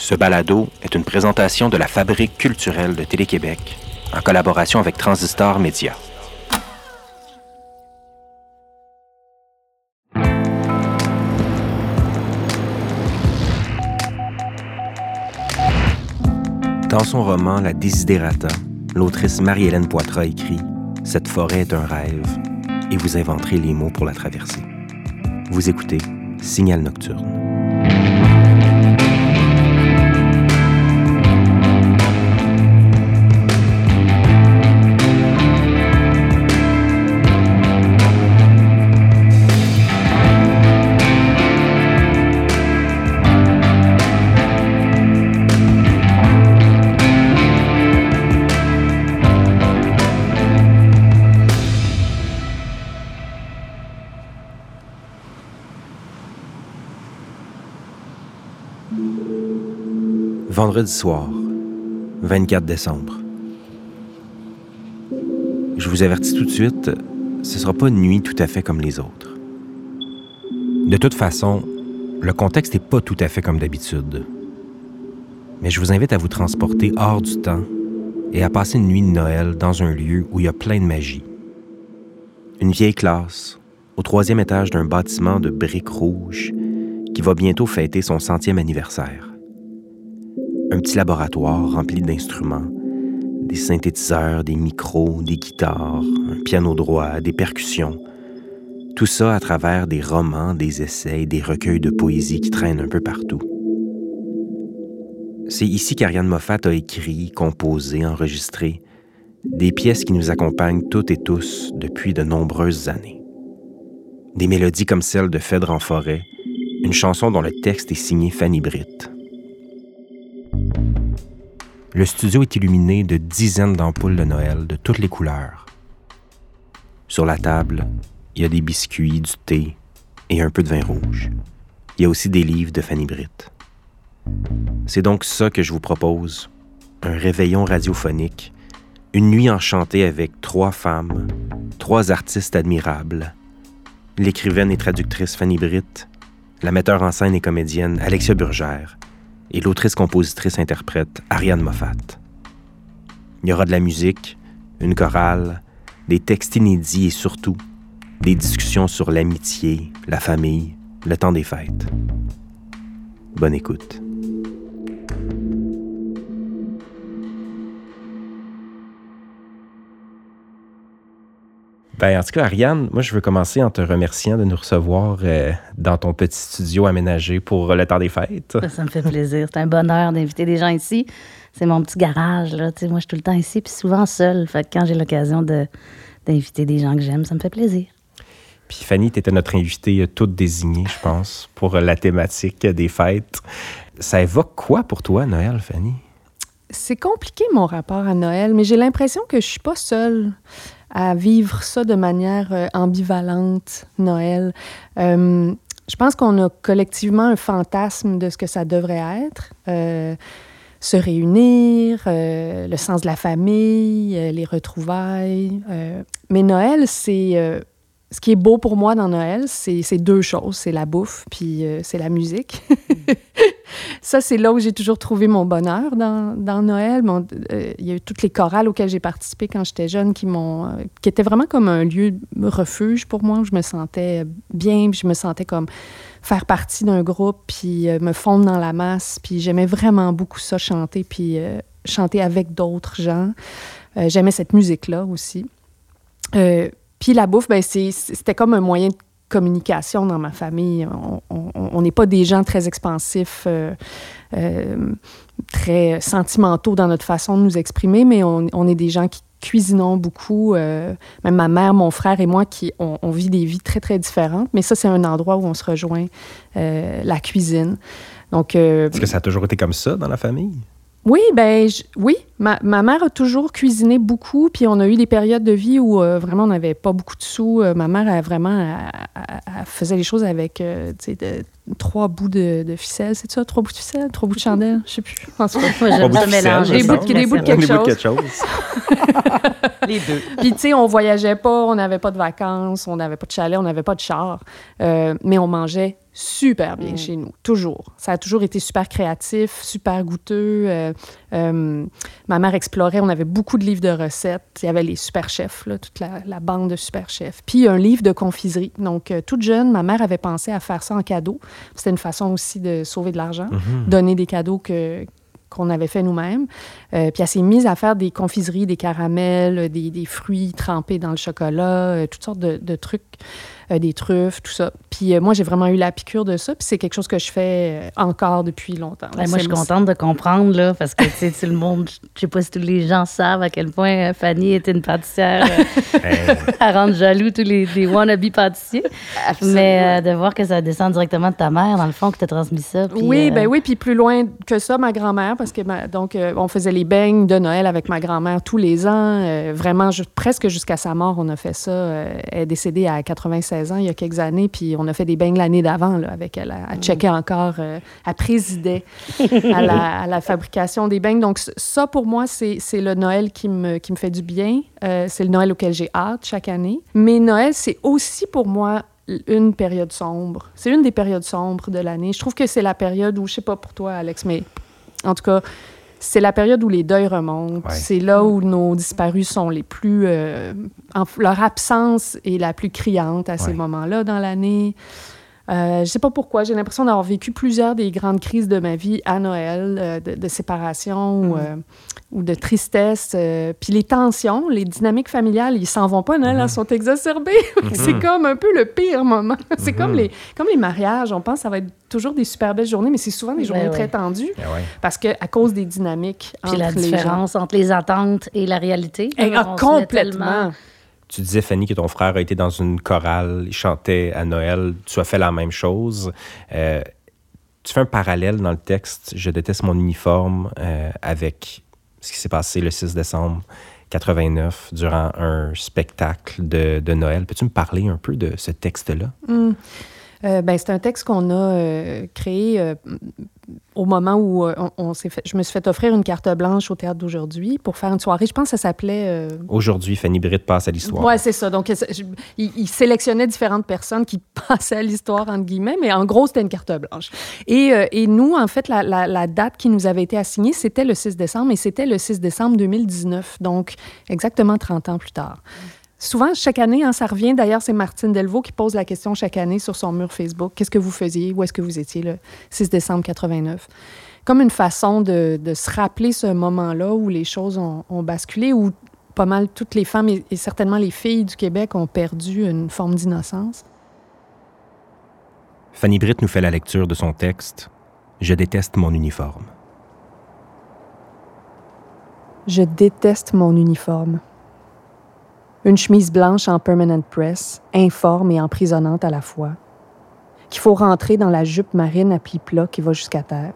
Ce balado est une présentation de la Fabrique culturelle de Télé-Québec en collaboration avec Transistor Média. Dans son roman La Desiderata, l'autrice Marie-Hélène Poitras écrit Cette forêt est un rêve et vous inventerez les mots pour la traverser. Vous écoutez Signal Nocturne. Vendredi soir, 24 décembre. Je vous avertis tout de suite, ce ne sera pas une nuit tout à fait comme les autres. De toute façon, le contexte n'est pas tout à fait comme d'habitude. Mais je vous invite à vous transporter hors du temps et à passer une nuit de Noël dans un lieu où il y a plein de magie. Une vieille classe, au troisième étage d'un bâtiment de briques rouges, qui va bientôt fêter son centième anniversaire un petit laboratoire rempli d'instruments, des synthétiseurs, des micros, des guitares, un piano droit, des percussions. Tout ça à travers des romans, des essais, des recueils de poésie qui traînent un peu partout. C'est ici qu'Ariane Moffat a écrit, composé, enregistré des pièces qui nous accompagnent toutes et tous depuis de nombreuses années. Des mélodies comme celle de Phèdre en forêt, une chanson dont le texte est signé Fanny Britt le studio est illuminé de dizaines d'ampoules de Noël de toutes les couleurs. Sur la table, il y a des biscuits, du thé et un peu de vin rouge. Il y a aussi des livres de Fanny Britt. C'est donc ça que je vous propose, un réveillon radiophonique, une nuit enchantée avec trois femmes, trois artistes admirables, l'écrivaine et traductrice Fanny Britt, la metteur en scène et comédienne Alexia Burgère, et l'autrice-compositrice-interprète Ariane Moffat. Il y aura de la musique, une chorale, des textes inédits et surtout des discussions sur l'amitié, la famille, le temps des fêtes. Bonne écoute. Ben, en tout cas, Ariane, moi, je veux commencer en te remerciant de nous recevoir euh, dans ton petit studio aménagé pour le temps des fêtes. Ça, me fait plaisir. C'est un bonheur d'inviter des gens ici. C'est mon petit garage. Là. moi, je suis tout le temps ici, puis souvent seule. Fait quand j'ai l'occasion d'inviter des gens que j'aime, ça me fait plaisir. Puis Fanny, tu étais notre invitée euh, toute désignée, je pense, pour la thématique des fêtes. Ça évoque quoi pour toi, Noël, Fanny? C'est compliqué, mon rapport à Noël, mais j'ai l'impression que je suis pas seule à vivre ça de manière euh, ambivalente, Noël. Euh, je pense qu'on a collectivement un fantasme de ce que ça devrait être. Euh, se réunir, le sens de la famille, les retrouvailles. mais Noël, c'est ce qui est beau pour moi dans Noël, c'est deux choses. C'est la bouffe, puis euh, c'est la musique. ça, c'est là où j'ai toujours trouvé mon bonheur dans, Noël. Euh, il y a eu toutes les chorales auxquelles j'ai participé quand j'étais jeune qui m'ont... Euh, qui étaient vraiment comme un lieu de refuge pour moi, où je me sentais bien, puis je me sentais comme faire partie d'un groupe, puis me fondre dans la masse. Puis j'aimais vraiment beaucoup ça, chanter, puis chanter avec d'autres gens. J'aimais cette musique-là aussi. Puis la bouffe, ben, c'était comme un moyen de communication dans ma famille. On n'est pas des gens très expansifs, euh, euh, très sentimentaux dans notre façon de nous exprimer, mais on, est des gens qui cuisinons beaucoup. Euh, même ma mère, mon frère et moi, qui on, vit des vies très, très différentes. Mais ça, c'est un endroit où on se rejoint, la cuisine. Est-ce que ça a toujours été comme ça dans la famille? Oui, ben oui. Ma, mère a toujours cuisiné beaucoup, puis on a eu des périodes de vie où euh, vraiment on n'avait pas beaucoup de sous. Euh, ma mère, a vraiment, elle, faisait les choses avec, euh, trois bouts de, de ficelle, c'est ça? Trois bouts de ficelle? Trois bouts de chandelle? Je sais plus. En tout cas. Moi, j'aime ça mélanger. Des bouts de- des bouts de quelque Des bouts de chose. quelque chose. Les deux. Puis, tu sais, on voyageait pas, on n'avait pas de vacances, on n'avait pas de chalet, on n'avait pas de char. Euh, mais on mangeait super bien chez nous, toujours. Ça a toujours été super créatif, super goûteux. Euh, euh, ma mère explorait, on avait beaucoup de livres de recettes. Il y avait les super chefs, là, toute la, la bande de super chefs. Puis un livre de confiserie. Donc, euh, toute jeune, ma mère avait pensé à faire ça en cadeau. C'était une façon aussi de sauver de l'argent, donner des cadeaux que qu'on avait fait nous-mêmes. Euh, puis elle s'est mise à faire des confiseries, des caramels, euh, des, des fruits trempés dans le chocolat, euh, toutes sortes de, de trucs, des truffes, tout ça. Puis euh, moi, j'ai vraiment eu la piqûre de ça. Puis c'est quelque chose que je fais euh, encore depuis longtemps. Ben, moi, je suis contente de comprendre, là, parce que, tu sais, tout le monde, je sais pas si tous les gens savent à quel point euh, Fanny était une pâtissière euh, à rendre jaloux tous les, les wannabe pâtissiers. Mais euh, de voir que ça descend directement de ta mère, dans le fond, que tu as transmis ça. puis, oui, euh, ben oui, puis plus loin que ça, ma grand-mère, parce que ma- donc euh, on faisait les beignes de Noël avec ma grand-mère tous les ans, euh, vraiment presque jusqu'à sa mort, on a fait ça. Euh, elle est décédée à 96 ans il y a quelques années, puis on a fait des beignes l'année d'avant là, avec elle. Elle, elle checkait encore, euh, elle présidait à la, à la fabrication des beignes. Donc ça pour moi c'est c'est le Noël qui me qui me fait du bien. Euh, c'est le Noël auquel j'ai hâte chaque année. Mais Noël c'est aussi pour moi une période sombre. C'est une des périodes sombres de l'année. Je trouve que c'est la période où, je sais pas pour toi, Alex, mais en tout cas, c'est la période où les deuils remontent. Ouais. C'est là où nos disparus sont les plus... euh, en- leur absence est la plus criante à ces moments-là dans l'année. Euh, je sais pas pourquoi, j'ai l'impression d'avoir vécu plusieurs des grandes crises de ma vie à Noël, euh, de, de séparation ou, euh, ou de tristesse. euh, Puis les tensions, les dynamiques familiales, ils s'en vont pas Noël, elles sont exacerbées. C'est comme un peu le pire moment. c'est comme, les, comme les mariages. On pense que ça va être toujours des super belles journées, mais c'est souvent des Ben journées ouais. très tendues ouais. parce que à cause des dynamiques Puis entre la les gens. différence entre les attentes et la réalité. Eh, On ah, met complètement. Tu disais, Fanny, que ton frère a été dans une chorale, il chantait à Noël. Tu as fait la même chose. Euh, tu fais un parallèle dans le texte. Je déteste mon uniforme euh, avec ce qui s'est passé le 6 décembre 89 durant un spectacle de, de Noël. Peux-tu me parler un peu de ce texte-là? Hum. Euh, ben, c'est un texte qu'on a euh, créé euh, au moment où on, on s'est fait, je me suis fait offrir une carte blanche au théâtre d'aujourd'hui pour faire une soirée. Je pense que ça s'appelait. Aujourd'hui, Fanny Britt passe à l'histoire. Ouais, c'est ça. Donc, je- il, il sélectionnait différentes personnes qui passaient à l'histoire, entre guillemets, mais en gros, c'était une carte blanche. Et, et nous, en fait, la, la- la date qui nous avait été assignée, c'était le 6 décembre, et c'était le 6 décembre 2019, donc exactement 30 ans plus tard. Souvent, chaque année, hein, ça revient. D'ailleurs, c'est Martine Delvaux qui pose la question chaque année sur son mur Facebook. Qu'est-ce que vous faisiez? Où est-ce que vous étiez le 6 décembre 89? Comme une façon de, de se rappeler ce moment-là où les choses ont, ont basculé, où pas mal toutes les femmes et, et certainement les filles du Québec ont perdu une forme d'innocence. Fanny Britt nous fait la lecture de son texte Je déteste mon uniforme. Je déteste mon uniforme. Une chemise blanche en permanent press, informe et emprisonnante à la fois, qu'il faut rentrer dans la jupe marine à plis plats qui va jusqu'à terre.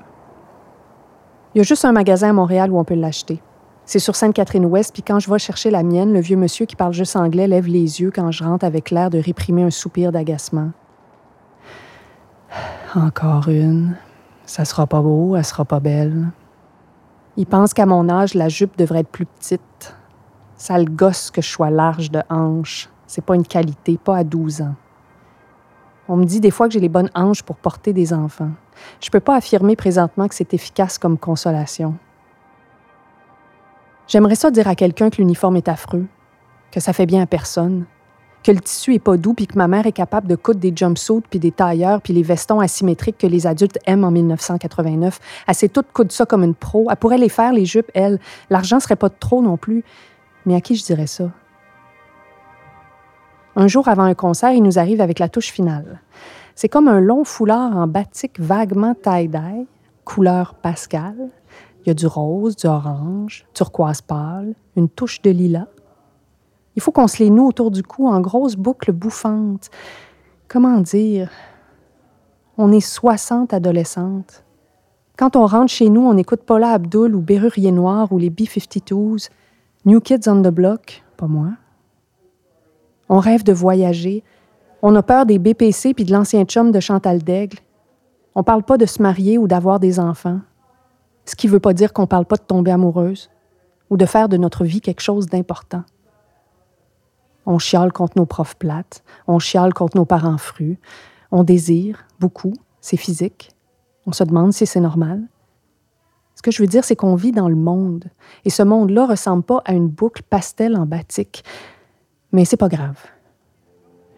Il y a juste un magasin à Montréal où on peut l'acheter. C'est sur Sainte-Catherine-Ouest, puis quand je vais chercher la mienne, le vieux monsieur qui parle juste anglais lève les yeux quand je rentre avec l'air de réprimer un soupir d'agacement. Encore une. Ça sera pas beau, elle sera pas belle. Il pense qu'à mon âge, la jupe devrait être plus petite. Ça le gosse que je sois large de hanches. C'est pas une qualité, pas à 12 ans. On me dit des fois que j'ai les bonnes hanches pour porter des enfants. Je peux pas affirmer présentement que c'est efficace comme consolation. J'aimerais ça dire à quelqu'un que l'uniforme est affreux, que ça fait bien à personne, que le tissu est pas doux puis que ma mère est capable de coudre des jumpsuits puis des tailleurs puis les vestons asymétriques que les adultes aiment en 1989. Elle sait toute coudre ça comme une pro. Elle pourrait les faire, les jupes, elle. L'argent serait pas trop non plus. Mais à qui je dirais ça? Un jour avant un concert, il nous arrive avec la touche finale. C'est comme un long foulard en batik vaguement tie-dye, couleur pascal. Il y a du rose, du orange, turquoise pâle, une touche de lilas. Il faut qu'on se les noue autour du cou en grosses boucles bouffantes. Comment dire? On est 60 adolescentes. Quand on rentre chez nous, on écoute Paula Abdul ou Bérurier Noir ou les B-52s, New Kids on the Block, pas moi. On rêve de voyager. On a peur des BPC puis de l'ancien chum de Chantal Daigle. On parle pas de se marier ou d'avoir des enfants, ce qui veut pas dire qu'on parle pas de tomber amoureuse ou de faire de notre vie quelque chose d'important. On chiale contre nos profs plates, on chiale contre nos parents frus, on désire beaucoup, c'est physique. On se demande si c'est normal. Que je veux dire, c'est qu'on vit dans le monde, et ce monde-là ressemble pas à une boucle pastel en batik. Mais c'est pas grave.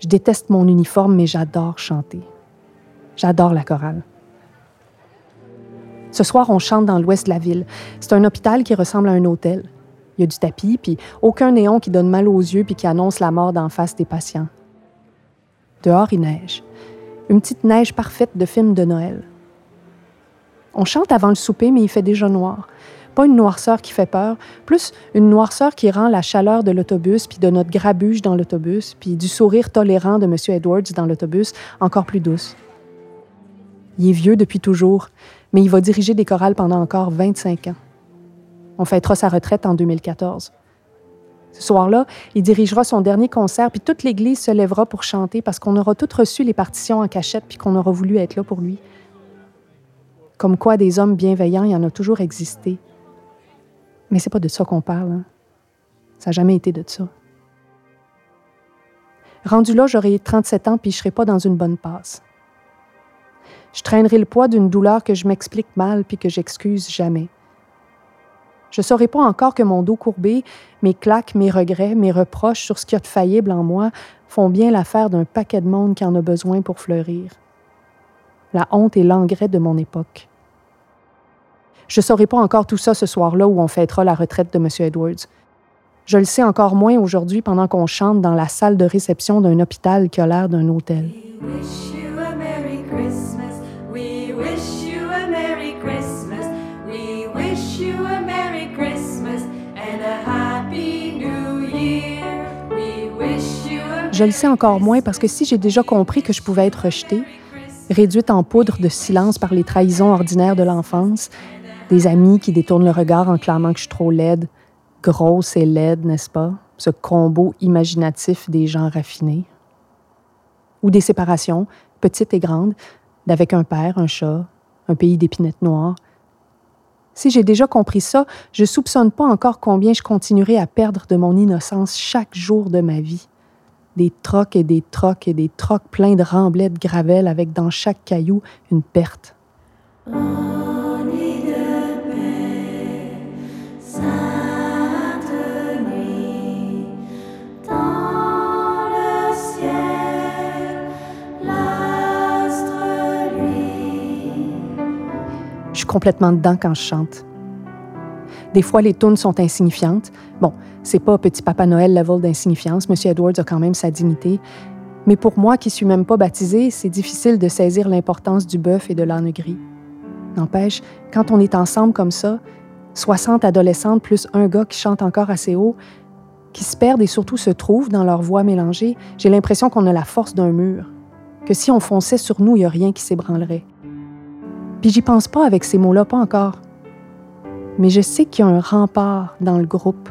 Je déteste mon uniforme, mais j'adore chanter. J'adore la chorale. Ce soir, on chante dans l'ouest de la ville. C'est un hôpital qui ressemble à un hôtel. Il y a du tapis, puis aucun néon qui donne mal aux yeux puis qui annonce la mort d'en face des patients. Dehors, il neige. Une petite neige parfaite de film de Noël. On chante avant le souper, mais il fait déjà noir. Pas une noirceur qui fait peur, plus une noirceur qui rend la chaleur de l'autobus, puis de notre grabuge dans l'autobus, puis du sourire tolérant de M. Edwards dans l'autobus encore plus douce. Il est vieux depuis toujours, mais il va diriger des chorales pendant encore 25 ans. On fêtera sa retraite en 2014. Ce soir-là, il dirigera son dernier concert, puis toute l'Église se lèvera pour chanter parce qu'on aura toutes reçu les partitions en cachette, puis qu'on aura voulu être là pour lui. Comme quoi, des hommes bienveillants, il y en a toujours existé. Mais c'est pas de ça qu'on parle. Hein. Ça n'a jamais été de ça. Rendu là, j'aurai 37 ans, puis je serai pas dans une bonne passe. Je traînerai le poids d'une douleur que je m'explique mal, puis que j'excuse jamais. Je ne saurais pas encore que mon dos courbé, mes claques, mes regrets, mes reproches sur ce qu'il y a de faillible en moi font bien l'affaire d'un paquet de monde qui en a besoin pour fleurir. La honte est l'engrais de mon époque. Je ne saurais pas encore tout ça ce soir-là où on fêtera la retraite de M. Edwards. Je le sais encore moins aujourd'hui pendant qu'on chante dans la salle de réception d'un hôpital qui a l'air d'un hôtel. Je le sais encore moins parce que si j'ai déjà compris que je pouvais être rejetée, réduite en poudre de silence par les trahisons ordinaires de l'enfance, des amis qui détournent le regard en clamant que je suis trop laide, grosse et laide, n'est-ce pas? Ce combo imaginatif des gens raffinés. Ou des séparations, petites et grandes, d'avec un père, un chat, un pays d'épinettes noires. Si j'ai déjà compris ça, je soupçonne pas encore combien je continuerai à perdre de mon innocence chaque jour de ma vie des trocs et des trocs et des trocs pleins de remblais de gravel avec dans chaque caillou une perte. Je suis complètement dedans quand je chante. Des fois, les tunes sont insignifiantes. Bon, c'est pas petit Papa Noël level d'insignifiance. Monsieur Edwards a quand même sa dignité. Mais pour moi, qui suis même pas baptisée, c'est difficile de saisir l'importance du bœuf et de l'âne gris. N'empêche, quand on est ensemble comme ça, 60 adolescentes plus un gars qui chante encore assez haut, qui se perdent et surtout se trouvent dans leur voix mélangée, j'ai l'impression qu'on a la force d'un mur, que si on fonçait sur nous, il n'y a rien qui s'ébranlerait. Puis j'y pense pas avec ces mots-là, pas encore. Mais je sais qu'il y a un rempart dans le groupe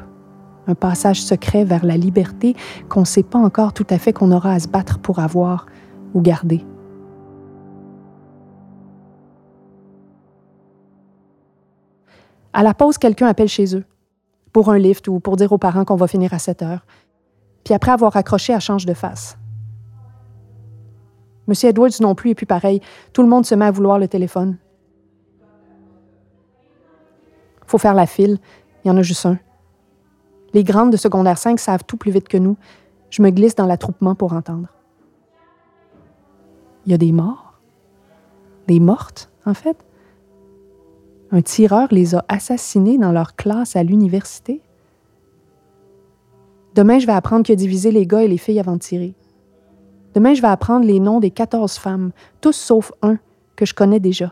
un passage secret vers la liberté qu'on ne sait pas encore tout à fait qu'on aura à se battre pour avoir ou garder. À la pause, quelqu'un appelle chez eux, pour un lift ou pour dire aux parents qu'on va finir à 7 heures. Puis après avoir raccroché, elle change de face. Monsieur Edwards non plus est plus pareil. Tout le monde se met à vouloir le téléphone. Faut faire la file. Il y en a juste un. Les grandes de secondaire 5 savent tout plus vite que nous. Je me glisse dans l'attroupement pour entendre. Il y a des morts. Des mortes, en fait. Un tireur les a assassinés dans leur classe à l'université. Demain, je vais apprendre qu'il a divisé les gars et les filles avant de tirer. Demain, je vais apprendre les noms des 14 femmes, tous sauf un que je connais déjà.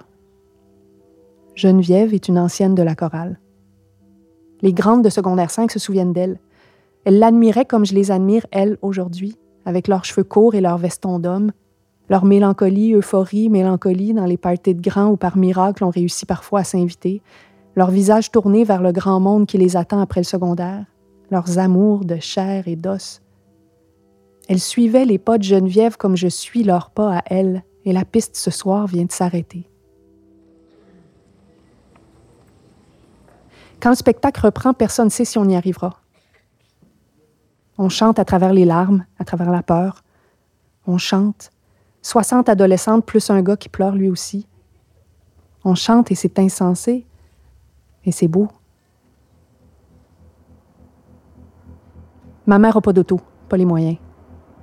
Geneviève est une ancienne de la chorale. Les grandes de secondaire 5 se souviennent d'elle. Elles l'admiraient comme je les admire, elles, aujourd'hui, avec leurs cheveux courts et leurs vestons d'homme, leur mélancolie, euphorie, mélancolie dans les parties de grands où par miracle on réussit parfois à s'inviter, leur visage tourné vers le grand monde qui les attend après le secondaire, leurs amours de chair et d'os. Elles suivaient les pas de Geneviève comme je suis leurs pas à elles et la piste ce soir vient de s'arrêter. Quand le spectacle reprend, personne ne sait si on y arrivera. On chante à travers les larmes, à travers la peur. On chante. 60 adolescentes plus un gars qui pleure lui aussi. On chante et c'est insensé. Et c'est beau. Ma mère n'a pas d'auto, pas les moyens.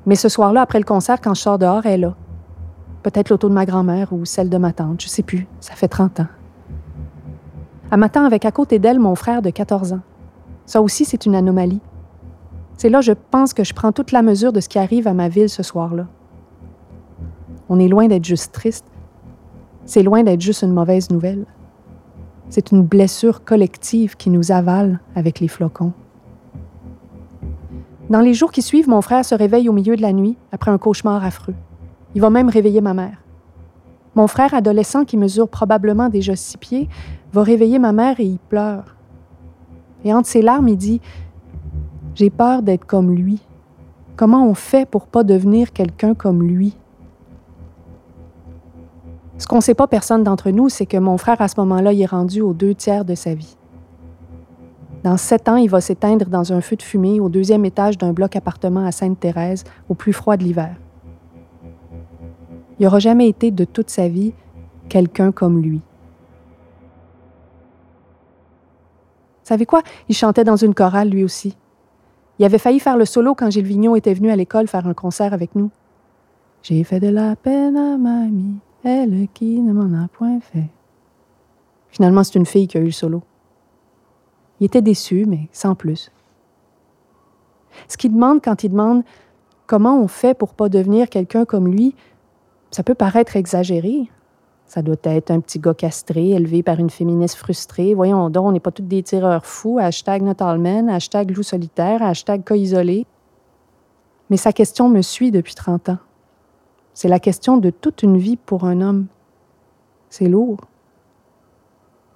Mais ce soir-là, après le concert, quand je sors dehors, elle est là. Peut-être l'auto de ma grand-mère ou celle de ma tante, je sais plus. Ça fait 30 ans. Elle m'attend avec à côté d'elle mon frère de 14 ans. Ça aussi, c'est une anomalie. C'est là, je pense, que je prends toute la mesure de ce qui arrive à ma ville ce soir-là. On est loin d'être juste triste. C'est loin d'être juste une mauvaise nouvelle. C'est une blessure collective qui nous avale avec les flocons. Dans les jours qui suivent, mon frère se réveille au milieu de la nuit après un cauchemar affreux. Il va même réveiller ma mère. Mon frère adolescent, qui mesure probablement déjà six pieds, va réveiller ma mère et il pleure. Et entre ses larmes, il dit J'ai peur d'être comme lui. Comment on fait pour pas devenir quelqu'un comme lui Ce qu'on ne sait pas, personne d'entre nous, c'est que mon frère, à ce moment-là, est rendu aux deux tiers de sa vie. Dans sept ans, il va s'éteindre dans un feu de fumée au deuxième étage d'un bloc appartement à Sainte-Thérèse, au plus froid de l'hiver. Il n'aura jamais été de toute sa vie quelqu'un comme lui. Savez quoi? Il chantait dans une chorale lui aussi. Il avait failli faire le solo quand Gilles Vignon était venu à l'école faire un concert avec nous. J'ai fait de la peine à mamie, elle qui ne m'en a point fait. Finalement, c'est une fille qui a eu le solo. Il était déçu, mais sans plus. Ce qu'il demande quand il demande comment on fait pour pas devenir quelqu'un comme lui, ça peut paraître exagéré. Ça doit être un petit gars castré, élevé par une féministe frustrée. Voyons donc, on n'est pas tous des tireurs fous. Hashtag not all men, hashtag loup solitaire, hashtag cas isolé. Mais sa question me suit depuis 30 ans. C'est la question de toute une vie pour un homme. C'est lourd.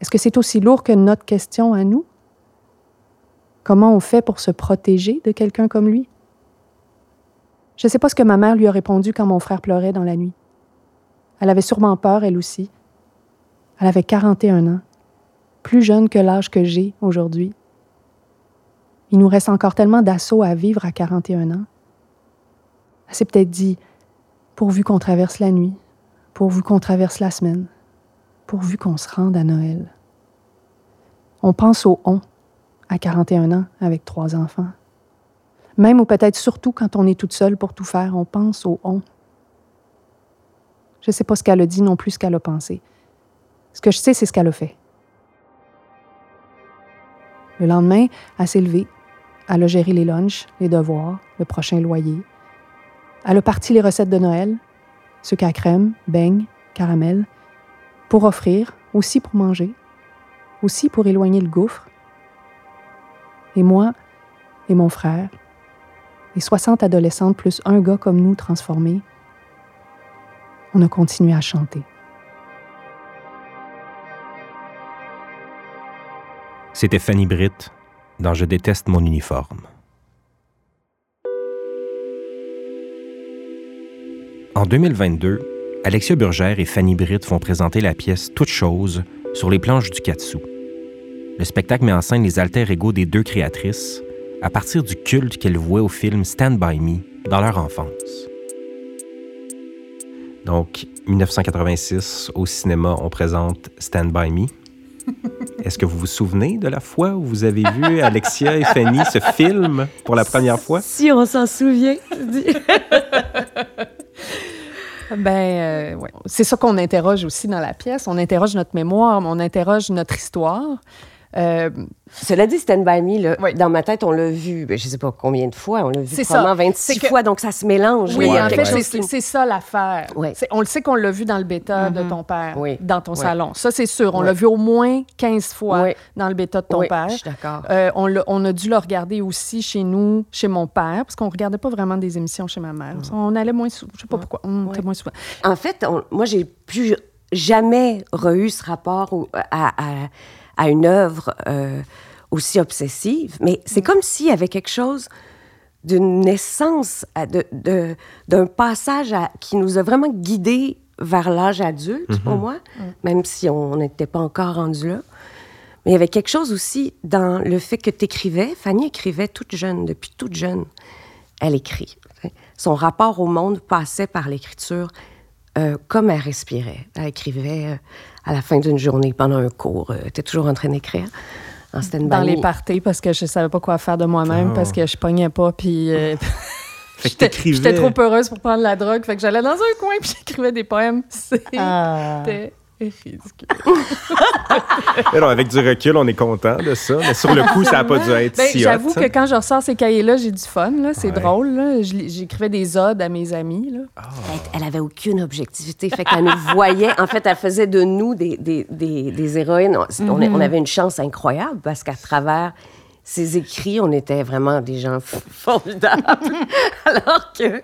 Est-ce que c'est aussi lourd que notre question à nous? Comment on fait pour se protéger de quelqu'un comme lui? Je ne sais pas ce que ma mère lui a répondu quand mon frère pleurait dans la nuit. Elle avait sûrement peur, elle aussi. Elle avait 41 ans, plus jeune que l'âge que j'ai aujourd'hui. Il nous reste encore tellement d'assauts à vivre à 41 ans. Elle s'est peut-être dit, pourvu qu'on traverse la nuit, pourvu qu'on traverse la semaine, pourvu qu'on se rende à Noël. On pense au on à 41 ans avec trois enfants. Même ou peut-être surtout quand on est toute seule pour tout faire, on pense au on. Je ne sais pas ce qu'elle a dit non plus ce qu'elle a pensé. Ce que je sais, c'est ce qu'elle a fait. Le lendemain, elle s'est levée. Elle a géré les lunchs, les devoirs, le prochain loyer. Elle a parti les recettes de Noël, sucre à crème, beignes, caramel, pour offrir, aussi pour manger, aussi pour éloigner le gouffre, et moi et mon frère, et 60 adolescentes plus un gars comme nous transformés, on a continué à chanter. C'était Fanny Britt dans Je déteste mon uniforme. En 2022, Alexia Burgère et Fanny Britt vont présenter la pièce Toute chose sur les planches du Katsu. Le spectacle met en scène les alter égaux des deux créatrices à partir du culte qu'elles vouaient au film Stand By Me dans leur enfance. Donc, 1986, au cinéma, on présente Stand By Me. Est-ce que vous vous souvenez de la fois où vous avez vu Alexia et Fanny ce film pour la première fois? Si on s'en souvient. ben, euh, ouais. c'est ça qu'on interroge aussi dans la pièce. On interroge notre mémoire, on interroge notre histoire. Euh, Cela dit, Stand By Me, là, dans ma tête, on l'a vu, ben, je ne sais pas combien de fois, on l'a vu probablement 26 fois, donc ça se mélange. Oui, en fait, c'est ça l'affaire. On le sait qu'on l'a vu dans le bêta de mm-hmm. ton père, dans ton salon. Ça, c'est sûr. On l'a vu au moins 15 fois dans le bêta de ton père. Je suis d'accord. Euh, on, on, a dû le regarder aussi chez nous, chez mon père, parce qu'on ne regardait pas vraiment des émissions chez ma mère. Mm. On allait moins souvent. Je ne sais pas pourquoi. On était moins souvent. En fait, moi, j'ai plus jamais re ce rapport à à une œuvre euh, aussi obsessive. Mais c'est mm. comme s'il y avait quelque chose d'une naissance, d'un de, passage qui nous a vraiment guidés vers l'âge adulte, pour mhm. moi, même si on n'était pas encore rendu là. Mais il y avait quelque chose aussi dans le fait que tu écrivais. Fanny écrivait toute jeune, depuis toute jeune. Elle écrit. Son rapport au monde passait par l'écriture euh, comme elle respirait. Elle écrivait euh, à la fin d'une journée, pendant un cours. Était toujours en train d'écrire. Dans les parties, parce que je savais pas quoi faire de moi-même, parce ah. que je pognais pas, puis... Euh, j'étais trop heureuse pour prendre la drogue, fait que j'allais dans un coin puis j'écrivais des poèmes. C'était ah ridicule. avec du recul, on est content de ça. Mais sur le coup, ça n'a pas dû être ben, si J'avoue que quand je ressors ces cahiers-là, j'ai du fun. C'est drôle. J'écrivais des odes à mes amis. Là. Ah. Elle, avait aucune objectivité. Fait qu'elle nous voyait. En fait, elle faisait de nous des, des, des, héroïnes. On, on, mm-hmm. avait une chance incroyable parce qu'à travers ses écrits, on était vraiment des gens formidables. Alors que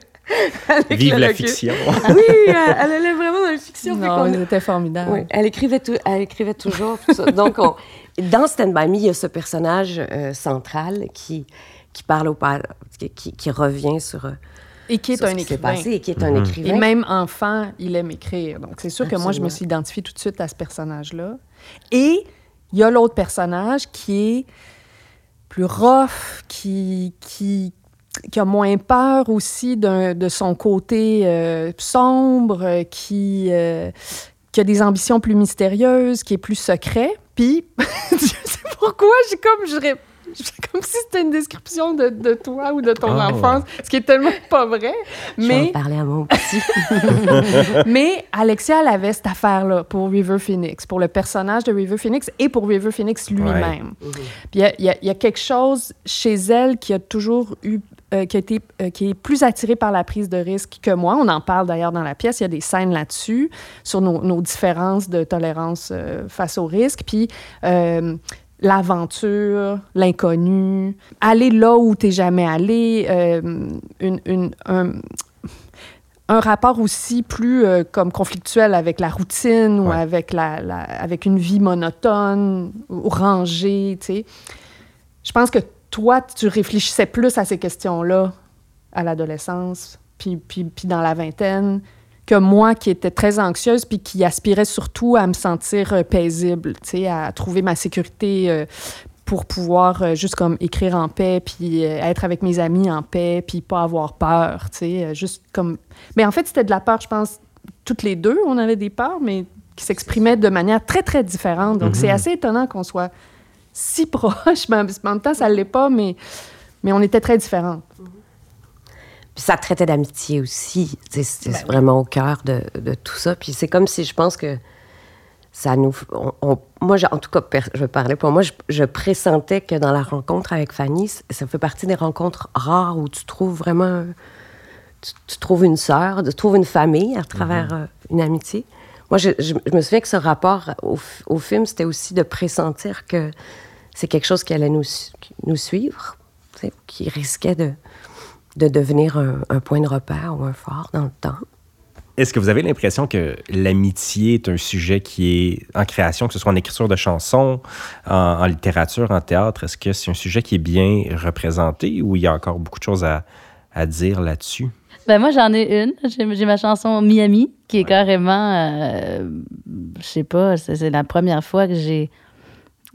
Vive la fiction. oui, elle, allait vraiment dans la fiction. Non, était formidable. elle, écrivait elle écrivait toujours. Donc, dans Stand By Me, il y a ce personnage euh, central qui, qui parle au père, qui, qui, revient sur. Euh, et qui est un écrivain. et qui est un mhm. écrivain. Et même enfant, il aime écrire. Donc, c'est sûr que moi, je me suis identifiée tout de suite à ce personnage-là. Et il y a l'autre personnage qui est plus rough, qui, qui, qui a moins peur aussi de son côté euh, sombre, qui, euh, qui a des ambitions plus mystérieuses, qui est plus secret. Puis, je sais pourquoi, j'ai comme, je, comme si c'était une description de, de, toi ou de ton ah. enfance, ce qui est tellement pas vrai. Mais... Je parler à mon petit. mais Alexia, elle avait cette affaire-là pour River Phoenix, pour le personnage de River Phoenix et pour River Phoenix lui-même. Puis il y, y, a quelque chose chez elle qui a toujours eu euh, qui, a été, euh, qui est plus attiré par la prise de risque que moi. On en parle d'ailleurs dans la pièce. Il y a des scènes là-dessus, sur nos, nos, différences de tolérance euh, face au risque. Puis l'aventure, l'inconnu, aller là où tu n'es jamais allé, une, une, un, un, rapport aussi plus comme conflictuel avec la routine ou avec, la, la, avec une vie monotone ou rangée, tu sais. Je pense que toi, tu réfléchissais plus à ces questions-là à l'adolescence, puis, puis, puis, dans la vingtaine, que moi qui étais très anxieuse, puis qui aspirais surtout à me sentir euh, paisible, tu sais, à trouver ma sécurité euh, pour pouvoir euh, juste comme écrire en paix, puis être avec mes amis en paix, puis pas avoir peur, tu sais, juste comme... Mais en fait, c'était de la peur, je pense, toutes les deux, on avait des peurs, mais qui s'exprimaient de manière très, très différente. Donc, c'est mm-hmm. assez étonnant qu'on soit si proche, mais en même temps, ça ne l'est pas, mais, mais on était très différentes. Puis ça traitait d'amitié aussi. C'était ben vraiment au cœur de, de, tout ça. Puis c'est comme si je pense que ça nous. moi, en tout cas, je parlais pour moi, je, pressentais que dans la rencontre avec Fanny, ça fait partie des rencontres rares où tu trouves vraiment. Tu, trouves une sœur, tu trouves une famille à travers mm-hmm. euh, une amitié. Moi, je, me souviens que ce rapport au, film, c'était aussi de pressentir que c'est quelque chose qui allait nous, suivre, qui risquait de, de devenir un, point de repère ou un phare dans le temps. Est-ce que vous avez l'impression que l'amitié est un sujet qui est en création, que ce soit en écriture de chansons, en, littérature, en théâtre? Est-ce que c'est un sujet qui est bien représenté ou il y a encore beaucoup de choses à, à dire là-dessus? Ben moi, j'en ai une. J'ai ma chanson Miami, qui est carrément, euh, je sais pas, c'est la première fois que j'ai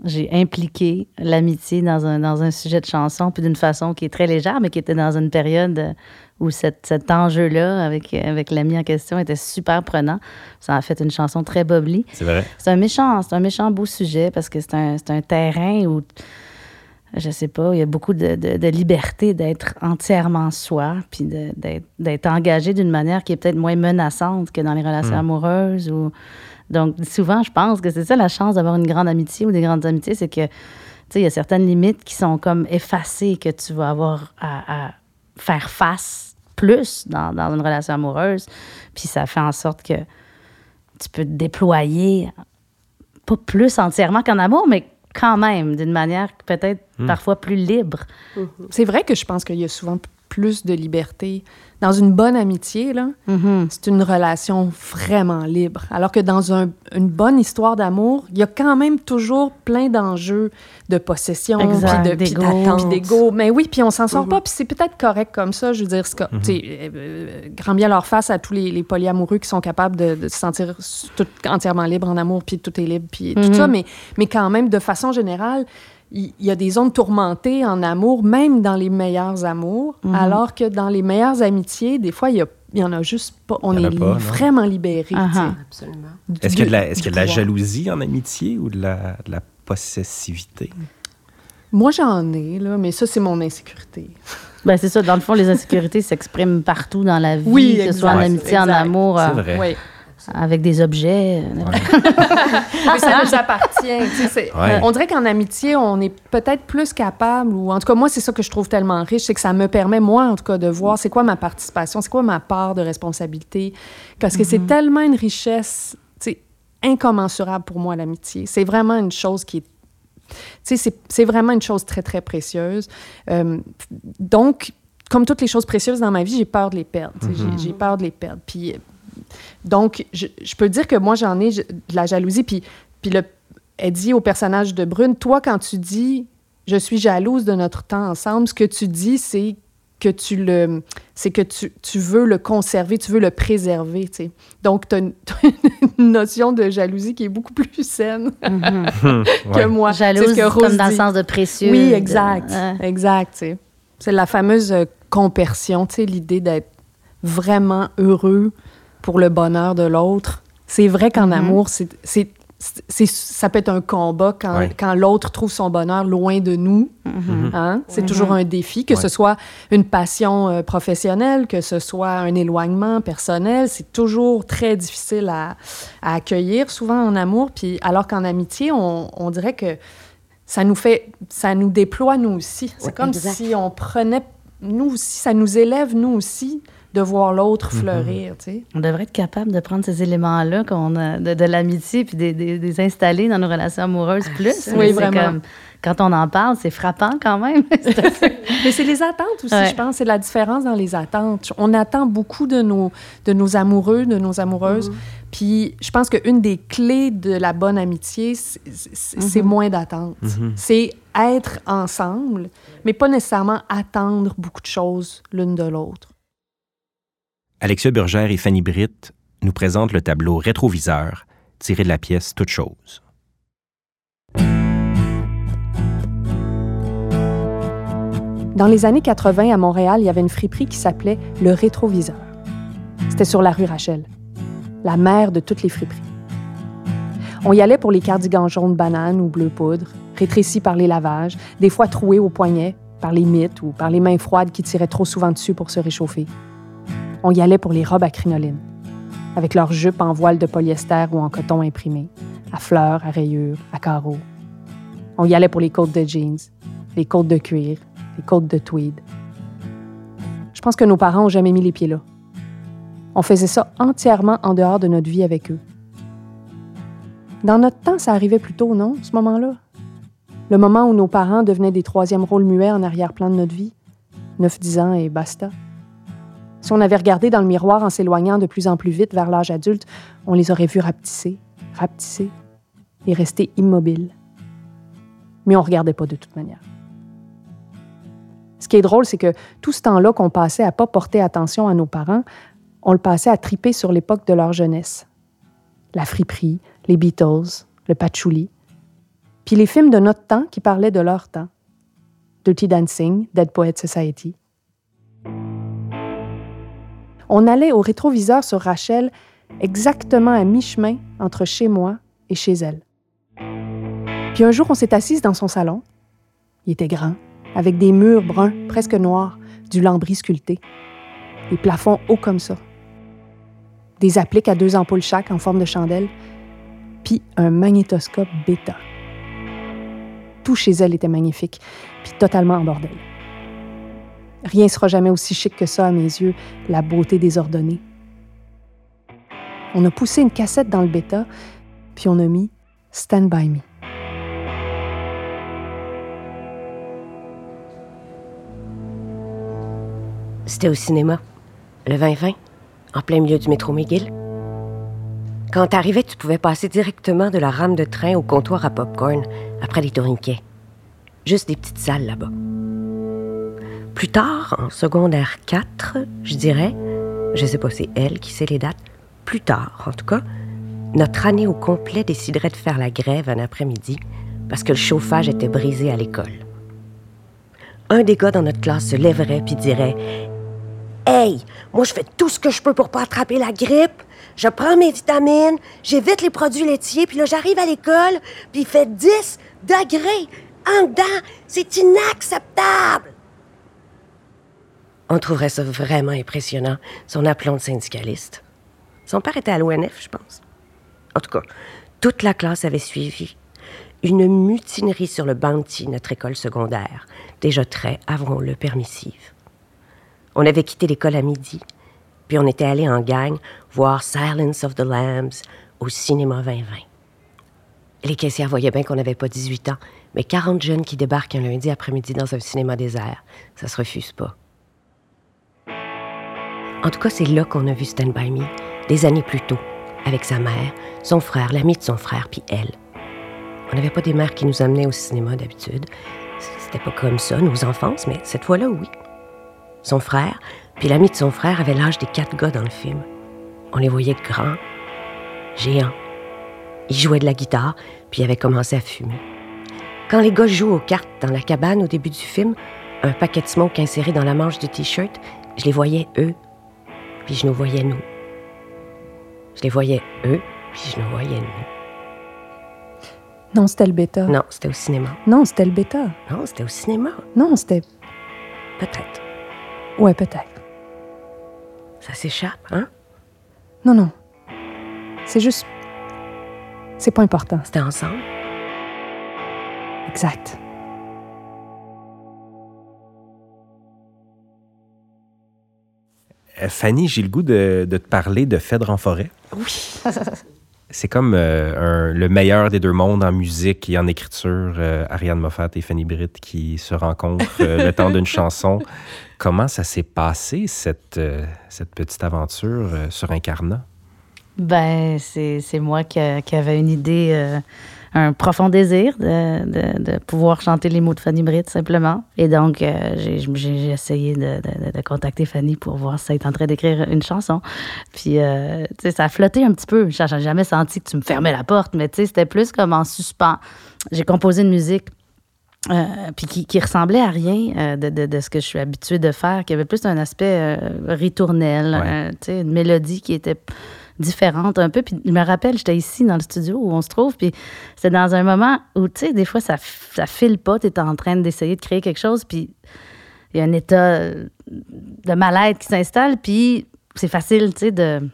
j'ai impliqué l'amitié dans un, dans un sujet de chanson, puis d'une façon qui est très légère, mais qui était dans une période où cet enjeu-là avec, avec l'ami en question était super prenant. Ça a fait une chanson très bubbly. C'est vrai. C'est un méchant, c'est un méchant beau sujet parce que c'est un, un terrain où je sais pas, il y a beaucoup de, de, liberté d'être entièrement soi, puis d'être engagé d'une manière qui est peut-être moins menaçante que dans les relations hmm. amoureuses. Ou... Donc, souvent, je pense que c'est ça la chance d'avoir une grande amitié ou des grandes amitiés, c'est que, tu sais, il y a certaines limites qui sont comme effacées, que tu vas avoir à, faire face plus dans, dans, une relation amoureuse. Puis ça fait en sorte que tu peux te déployer, pas plus entièrement qu'en amour, mais quand même, d'une manière peut-être hmm. parfois plus libre. C'est vrai que je pense qu'il y a souvent plus de liberté. Dans une bonne amitié, là, Mhm. c'est une relation vraiment libre. Alors que dans un- une bonne histoire d'amour, il y a quand même toujours plein d'enjeux de possession, puis de- puis d'ego. d'attente, puis d'ego. Mais oui, puis on s'en sort Mhm. pas, puis c'est peut-être correct comme ça. Je veux dire, euh, euh, grand bien leur face à tous les, les polyamoureux qui sont capables de, de se sentir tout entièrement libres en amour, puis tout est libre, puis tout ça. Mais, mais quand même, de façon générale, il y a des zones tourmentées en amour, même dans les meilleurs amours, Mhm. alors que dans les meilleures amitiés, des fois, il y, a- il y en a juste pas. On est pas, vraiment libéré. Ah ah. Absolument. Est-ce qu'il y a de la, est-ce du qu'il y a de la jalousie en amitié ou de la, de la possessivité? Moi, j'en ai, là, mais ça, c'est mon insécurité. Ben, c'est ça. Dans le fond, les insécurités s'expriment partout dans la vie, Oui, que ce soit en exact, amitié, en amour, C'est euh, vrai. Oui. Avec des objets. euh, mais ça nous appartient. tu sais, Ouais. On dirait qu'en amitié, on est peut-être plus capable, ou en tout cas, moi, c'est ça que je trouve tellement riche, c'est que ça me permet, moi, en tout cas, de voir c'est quoi ma participation, c'est quoi ma part de responsabilité. Parce que c'est tellement une richesse, tu sais, incommensurable pour moi, l'amitié. C'est vraiment une chose qui est tu sais, c'est- c'est vraiment une chose très, très précieuse. Euh, donc, comme toutes les choses précieuses dans ma vie, j'ai peur de les perdre. sais, j'ai- peur de les perdre. Puis, donc, je, je peux dire que moi, j'en ai de la jalousie. Puis, puis le, elle dit au personnage de Brune, toi, quand tu dis « je suis jalouse de notre temps ensemble », ce que tu dis, c'est que tu le c'est que tu, tu veux le conserver, tu veux le préserver, tu sais. Donc, tu as une, t'as une notion de jalousie qui est beaucoup plus saine mhm. que Ouais. moi. Jalouse, que comme dans le sens de précieux. Oui, de- exact. Ouais. Exact, tu sais. C'est la fameuse euh, compersion, tu sais, l'idée d'être vraiment heureux pour le bonheur de l'autre. C'est vrai qu'en Mhm. amour, c'est, c'est, c'est- ça peut être un combat quand, Ouais. quand l'autre trouve son bonheur loin de nous. Mhm. Hein? C'est toujours un défi, que Ouais. ce soit une passion euh, professionnelle, que ce soit un éloignement personnel. C'est toujours très difficile à, à accueillir, souvent en amour. Puis alors qu'en amitié, on, on dirait que ça nous fait, ça nous déploie nous aussi. C'est Ouais, comme exact. si on prenait, nous aussi, ça nous élève nous aussi de voir l'autre Mhm. fleurir, tu sais. On devrait être capable de prendre ces éléments-là qu'on a de, de l'amitié puis de, de- de les installer dans nos relations amoureuses plus. Oui, vraiment. comme- quand on en parle, c'est frappant quand même. Mais c'est les attentes aussi, Ouais. je pense. C'est la différence dans les attentes. On attend beaucoup de nos, de nos amoureux, de nos amoureuses. Puis je pense qu'une des clés de la bonne amitié, c'est c'est moins d'attente. C'est être ensemble, mais pas nécessairement attendre beaucoup de choses l'une de l'autre. Alexia Burgère et Fanny Britt nous présentent le tableau Rétroviseur, tiré de la pièce Toute chose. Dans les années 80, à Montréal, il y avait une friperie qui s'appelait Le Rétroviseur. C'était sur la rue Rachel, la mère de toutes les friperies. On y allait pour les cardigans jaunes bananes ou bleu poudre, rétrécis par les lavages, des fois troués au poignet par les mythes ou par les mains froides qui tiraient trop souvent dessus pour se réchauffer. On y allait pour les robes à crinoline, avec leurs jupes en voile de polyester ou en coton imprimé, à fleurs, à rayures, à carreaux. On y allait pour les côtes de jeans, les côtes de cuir, les côtes de tweed. Je pense que nos parents n'ont jamais mis les pieds là. On faisait ça entièrement en dehors de notre vie avec eux. Dans notre temps, ça arrivait plus tôt, non, ce moment-là? Le moment où nos parents devenaient des troisièmes rôles muets en arrière-plan de notre vie. 9-10 ans et basta. Si on avait regardé dans le miroir en s'éloignant de plus en plus vite vers l'âge adulte, on les aurait vus rapetisser, rapetisser et rester immobiles. Mais on ne regardait pas de toute manière. Ce qui est drôle, c'est que tout ce temps-là qu'on passait à pas porter attention à nos parents, on le passait à triper sur l'époque de leur jeunesse. La friperie, les Beatles, le patchouli. Puis les films de notre temps qui parlaient de leur temps. Dirty Dancing, Dead Poet Society. On allait au rétroviseur sur Rachel exactement à mi-chemin entre chez moi et chez elle. Puis un jour, on s'est assise dans son salon. Il était grand, avec des murs bruns, presque noirs, du lambris sculpté. Des plafonds hauts comme ça. Des appliques à deux ampoules chaque en forme de chandelle. Puis un magnétoscope bêta. Tout chez elle était magnifique, puis totalement en bordel. Rien sera jamais aussi chic que ça à mes yeux, la beauté désordonnée. On a poussé une cassette dans le bêta, puis on a mis Stand By Me. C'était au cinéma, le 20-20, en plein milieu du métro McGill. Quand t'arrivais, tu pouvais passer directement de la rame de train au comptoir à popcorn après les tourniquets. Juste des petites salles là-bas. Plus tard, en secondaire 4, je dirais, je sais pas, c'est elle qui sait les dates, plus tard en tout cas, notre année au complet déciderait de faire la grève un après-midi parce que le chauffage était brisé à l'école. Un des gars dans notre classe se lèverait puis dirait Hey, moi je fais tout ce que je peux pour pas attraper la grippe. Je prends mes vitamines, j'évite les produits laitiers, puis là j'arrive à l'école, puis il fait 10 degrés en dedans. C'est inacceptable. On trouverait ça vraiment impressionnant, son aplomb de syndicaliste. Son père était à l'ONF, je pense. En tout cas, toute la classe avait suivi. Une mutinerie sur le Bounty, notre école secondaire, déjà très, avouons-le, permissive. On avait quitté l'école à midi, puis on était allé en gang voir Silence of the Lambs au cinéma 2020. Les caissières voyaient bien qu'on n'avait pas 18 ans, mais 40 jeunes qui débarquent un lundi après-midi dans un cinéma désert, ça se refuse pas. En tout cas, c'est là qu'on a vu Stand By Me, des années plus tôt, avec sa mère, son frère, l'ami de son frère, puis elle. On n'avait pas des mères qui nous amenaient au cinéma d'habitude. C'était pas comme ça, nos enfances, mais cette fois-là, oui. Son frère, puis l'ami de son frère avait l'âge des quatre gars dans le film. On les voyait grands, géants. Ils jouaient de la guitare, puis avaient commencé à fumer. Quand les gars jouent aux cartes dans la cabane au début du film, un paquet de smoke inséré dans la manche du t-shirt, je les voyais eux, puis je nous voyais nous. Je les voyais eux, puis je nous voyais nous. Non, c'était le bêta. Non, c'était au cinéma. Non, c'était le bêta. Non, c'était au cinéma. Non, c'était. Peut-être. Ouais, peut-être. Ça s'échappe, hein? Non, non. C'est juste. C'est pas important. C'était ensemble. Exact. Fanny, j'ai le goût de, de te parler de Phèdre en forêt. Oui. C'est comme euh, un- le meilleur des deux mondes en musique et en écriture, euh, Ariane Moffat et Fanny Britt qui se rencontrent euh, le temps d'une chanson. Comment ça s'est passé, cette, euh, cette petite aventure euh, sur Incarnat? Ben, c'est moi qui, a- qui avait une idée, euh, un profond désir de, de- de pouvoir chanter les mots de Fanny Britt, simplement. Et donc, euh, j'ai essayé de, de- de contacter Fanny pour voir si elle est en train d'écrire une chanson. Puis, euh, tu sais, ça a flotté un petit peu. J'ai jamais senti que tu me fermais la porte, mais tu sais, c'était plus comme en suspens. J'ai composé une musique euh, puis qui, qui ressemblait à rien euh, de, de- de ce que je suis habituée de faire, qui avait plus un aspect euh, ritournel, Ouais. tu sais, une mélodie qui était différente un peu. Puis je me rappelle, j'étais ici dans le studio où on se trouve, puis c'était dans un moment où, tu sais, des fois, ça, ça file pas, tu es en train d'essayer de créer quelque chose, puis il y a un état euh, de mal-être qui s'installe, puis c'est facile, tu sais, de,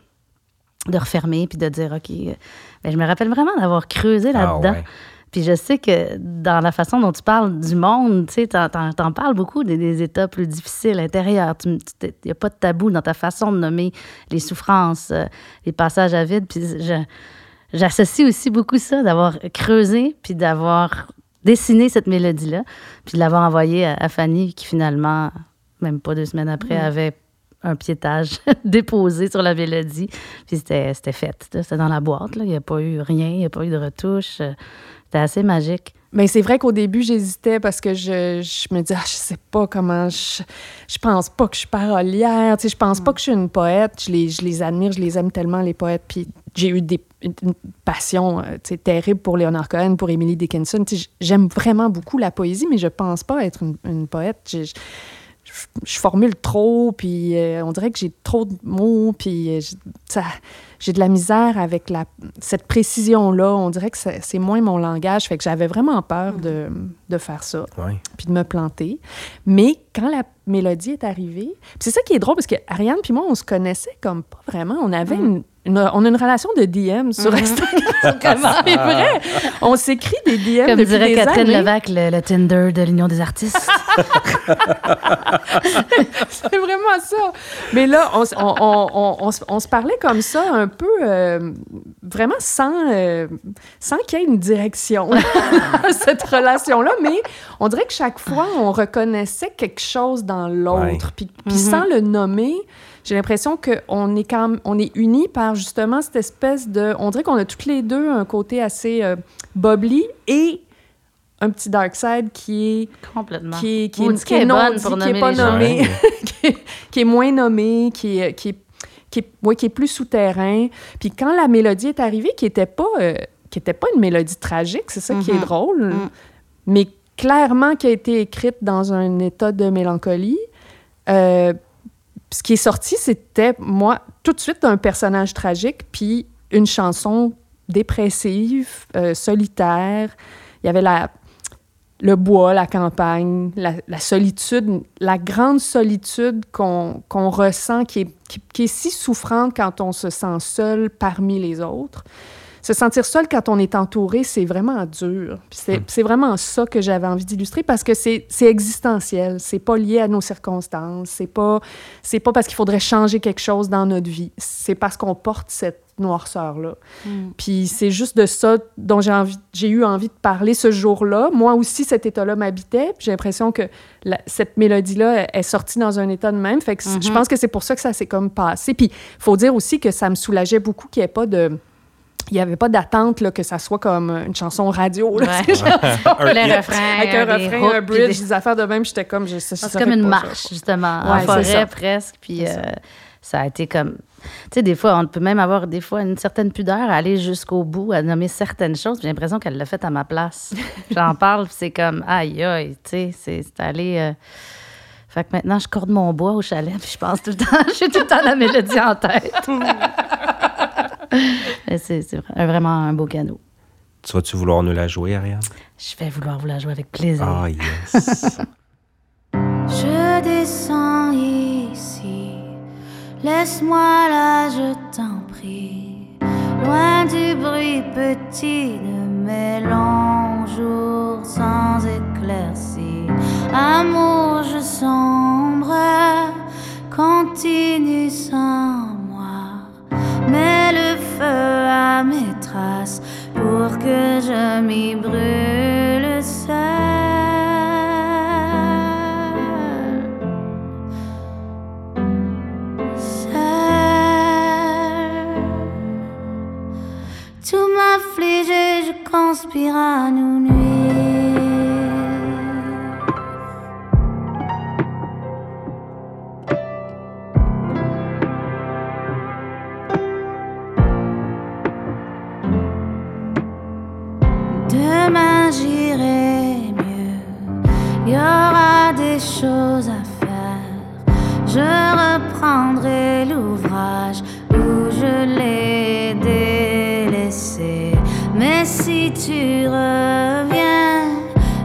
de refermer, puis de dire, OK, euh, ben, je me rappelle vraiment d'avoir creusé là-dedans. Ah ouais. Puis je sais que dans la façon dont tu parles du monde, tu sais, t'en, parles beaucoup des, des états plus difficiles intérieurs. Il n'y a pas de tabou dans ta façon de nommer les souffrances, euh, les passages à vide. Puis je- j'associe aussi beaucoup ça, d'avoir creusé, puis d'avoir dessiné cette mélodie-là, puis de l'avoir envoyée à, à Fanny, qui finalement, même pas deux semaines après, avait un piétage déposé sur la mélodie. Puis c'était, c'était fait. là. C'était dans la boîte. là. Il n'y a pas eu rien, il n'y a pas eu de retouche. C'était assez magique. Mais c'est vrai qu'au début, j'hésitais parce que je, je me disais, ah, je sais pas comment. Je, je pense pas que je suis parolière. Tu sais, je pense pas que je suis une poète. Je les, je les admire, je les aime tellement, les poètes. Puis j'ai eu des, une passion euh, tu sais, terrible pour Leonard Cohen, pour Emily Dickinson. Tu sais, j'aime vraiment beaucoup la poésie, mais je pense pas être une, une poète. Je, je- formule trop, puis euh, on dirait que j'ai trop de mots, puis euh, ça- j'ai de la misère avec la, cette précision-là. On dirait que c'est c'est moins mon langage, fait que j'avais vraiment peur de, de faire ça, Ouais. puis de me planter. Mais quand la mélodie est arrivée, puis c'est ça qui est drôle, parce que Ariane puis moi, on se connaissait comme pas vraiment. On avait une, une- on a une relation de DM sur Instagram. c'est vrai. On s'écrit des DM Comme depuis dirait des Catherine années. Levac, le, le Tinder de l'Union des artistes. c'est vraiment ça. Mais là, on, on, se parlait comme ça, un peu, euh, vraiment sans, euh, sans qu'il y ait une direction, cette relation-là. Mais on dirait que chaque fois, on reconnaissait quelque chose dans l'autre. Puis, puis mm-hmm. sans le nommer, j'ai l'impression qu'on est quand on est unis par justement cette espèce de. On dirait qu'on a toutes les deux un côté assez euh, et un petit dark side qui est complètement qui est, qui est, qui est, non, pour qui est pas nommé qui, est, qui, est, moins nommé qui est qui est qui est, ouais, qui est plus souterrain puis quand la mélodie est arrivée qui était pas euh, qui était pas une mélodie tragique c'est ça qui est mm-hmm. drôle mm. mais clairement qui a été écrite dans un état de mélancolie euh, ce qui est sorti, c'était, moi, tout de suite un personnage tragique, puis une chanson dépressive, euh, solitaire. Il y avait la, le bois, la campagne, la, solitude, la grande solitude qu'on ressent, qui est, qui est, si souffrante quand on se sent seul parmi les autres se sentir seul quand on est entouré, c'est vraiment dur. Hmm. C'est vraiment ça que j'avais envie d'illustrer parce que c'est existentiel. C'est pas lié à nos circonstances. C'est pas, pas parce qu'il faudrait changer quelque chose dans notre vie. C'est parce qu'on porte cette noirceur-là. Hmm. Puis c'est juste de ça dont j'ai envie, j'ai eu envie de parler ce jour-là. Moi aussi, cet état-là m'habitait. J'ai l'impression que cette mélodie-là est sortie dans un état de même. Fait que je mm-hmm. pense que c'est pour ça que ça s'est comme passé. Puis il faut dire aussi que ça me soulageait beaucoup qu'il n'y ait pas de il n'y avait pas d'attente que ça soit comme une chanson radio. Là, ouais. le refrain, avec un refrain, un bridge, des... affaires de même. J'étais comme... C'est comme une marche, justement, en forêt presque. Puis euh, ça. a été comme... Tu sais, des fois, on peut même avoir des fois une certaine pudeur à aller jusqu'au bout, à nommer certaines choses. J'ai l'impression qu'elle l'a fait à ma place. J'en parle, c'est comme, aïe, aïe, tu sais, c'est allé... Euh, fait que maintenant, je corde mon bois au chalet, puis je pense tout le temps, j'ai tout le temps la mélodie en tête. c'est vraiment un beau cadeau. Tu vas-tu vouloir nous la jouer, Ariane? Je vais vouloir vous la jouer avec plaisir. Ah, yes. je descends ici. Laisse-moi là, je t'en prie. Loin du bruit petit de mes longs jours sans éclaircie. Amour, je sombre, continue sans mets le feu à mes traces pour que je m'y brûle. Seul. M'afflige et je conspire à nous tu reviens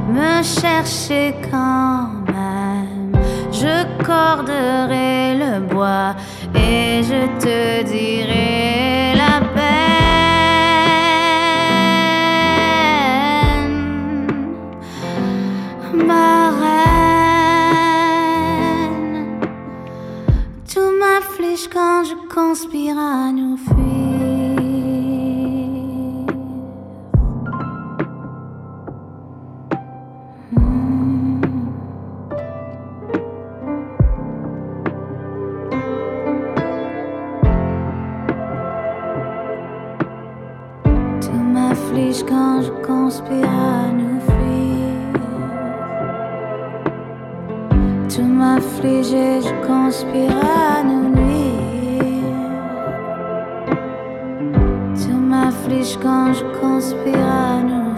me chercher quand même, je corderai le bois et je te dirai la quand je conspire à nous quand je conspire à nous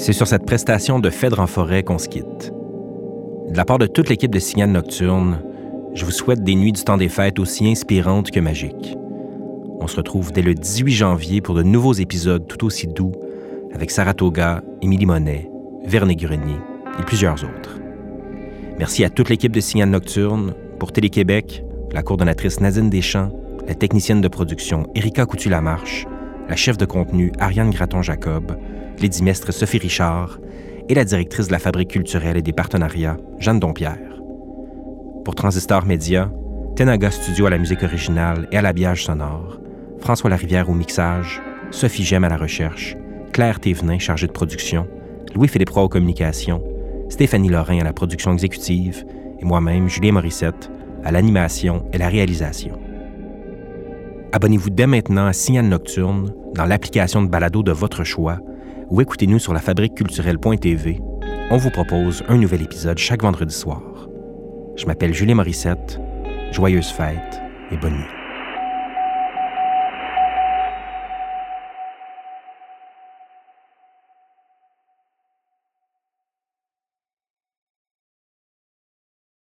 C'est sur cette prestation de Phèdre en forêt qu'on se quitte. De la part de toute l'équipe de Signal Nocturne, je vous souhaite des nuits du temps des fêtes aussi inspirantes que magiques. On se retrouve dès le 18 janvier pour de nouveaux épisodes tout aussi doux avec Saratoga, Émilie Monet, Vernet Grenier et plusieurs autres. Merci à toute l'équipe de Signal Nocturne, pour Télé-Québec, la coordonnatrice Nadine Deschamps, la technicienne de production Erika Coutu-Lamarche, la chef de contenu Ariane Graton-Jacob, l'édimestre Sophie Richard et la directrice de la Fabrique culturelle et des partenariats, Jeanne Dompierre. Pour Transistor Média, Tenaga Studio à la musique originale et à l'habillage sonore, François Larivière au mixage, Sophie Gem à la recherche, Claire Thévenin chargée de production, Louis-Philippe Roy aux communications, Stéphanie Lorrain à la production exécutive et moi-même, Julien Morissette, à l'animation et la réalisation. Abonnez-vous dès maintenant à Signal Nocturne dans l'application de balado de votre choix ou écoutez-nous sur la culturelle.tv. On vous propose un nouvel épisode chaque vendredi soir. Je m'appelle Julien Morissette. Joyeuse fête et bonne nuit.